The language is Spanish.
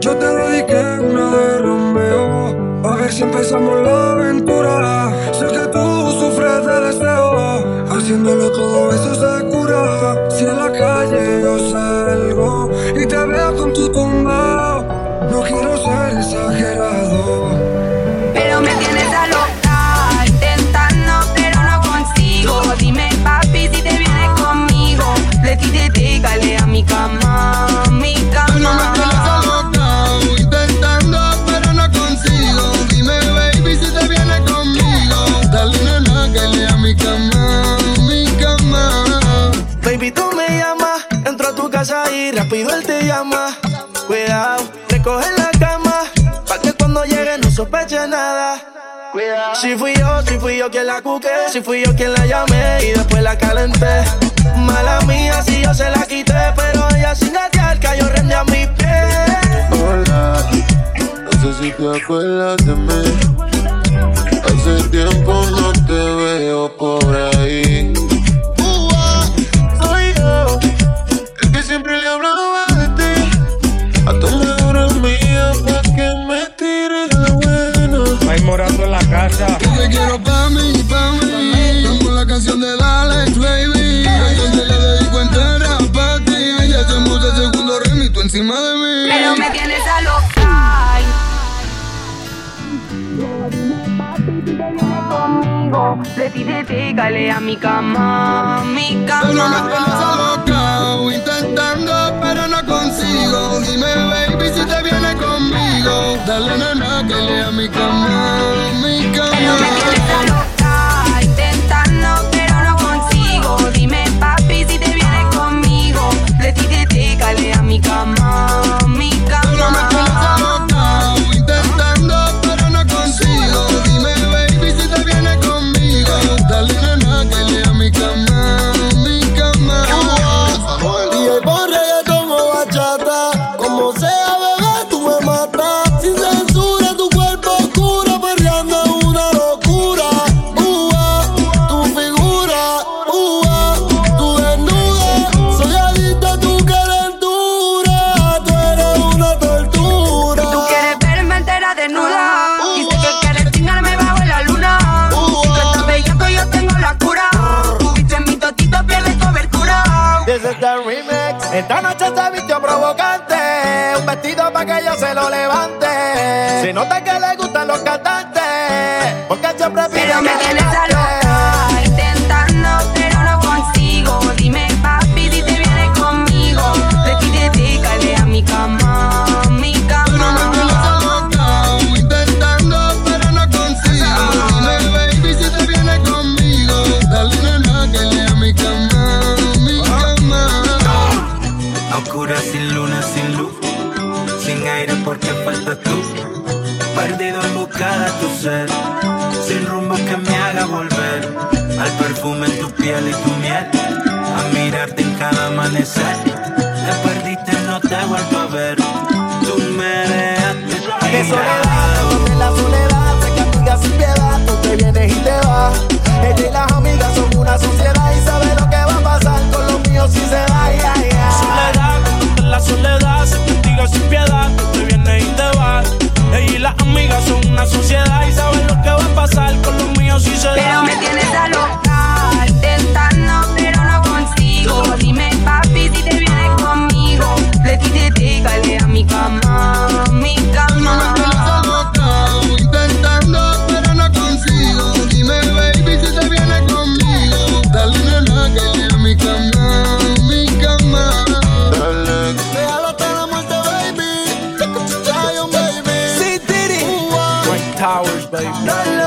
Yo te dediqué una de Romeo. A ver si empezamos la aventura. Sé que tú sufres de deseo. Haciéndolo todo eso se cura. Si en la calle yo salgo y te veo con tu tumba. No quiero casa y rápido él te llama. Cuidado, recoge la cama, pa' que cuando llegue no sospeche nada. Cuidado. Si fui yo, si fui yo quien la cuqué, si fui yo quien la llamé y después la calenté. Mala mía, si yo se la quité, pero ella sin gatear cayó rende a mis pies. Hola, no sé si te acuerdas de mí. Hace tiempo no te veo por ahí. Encima de mí. Pero me tienes a loca. Dime papi si te vienes conmigo. De ti te a mi cama, mi Pero me tienes cama. alocao, intentando pero no consigo. Dime baby si te vienes conmigo. Dale nena que lea mi cama, Dale nena que lea Remix. Esta noche se vistió provocante. Un vestido para que yo se lo levante. Se nota que le gustan los cantantes. Porque siempre pide sin aire porque faltas tú. Perdido en busca de tu ser, sin rumbo que me haga volver. Al perfume en tu piel y tu miel, a mirarte en cada amanecer. Te perdiste, no te vuelvo a ver. Tú me dejaste De soledad, la soledad, se castiga sin piedad, baby.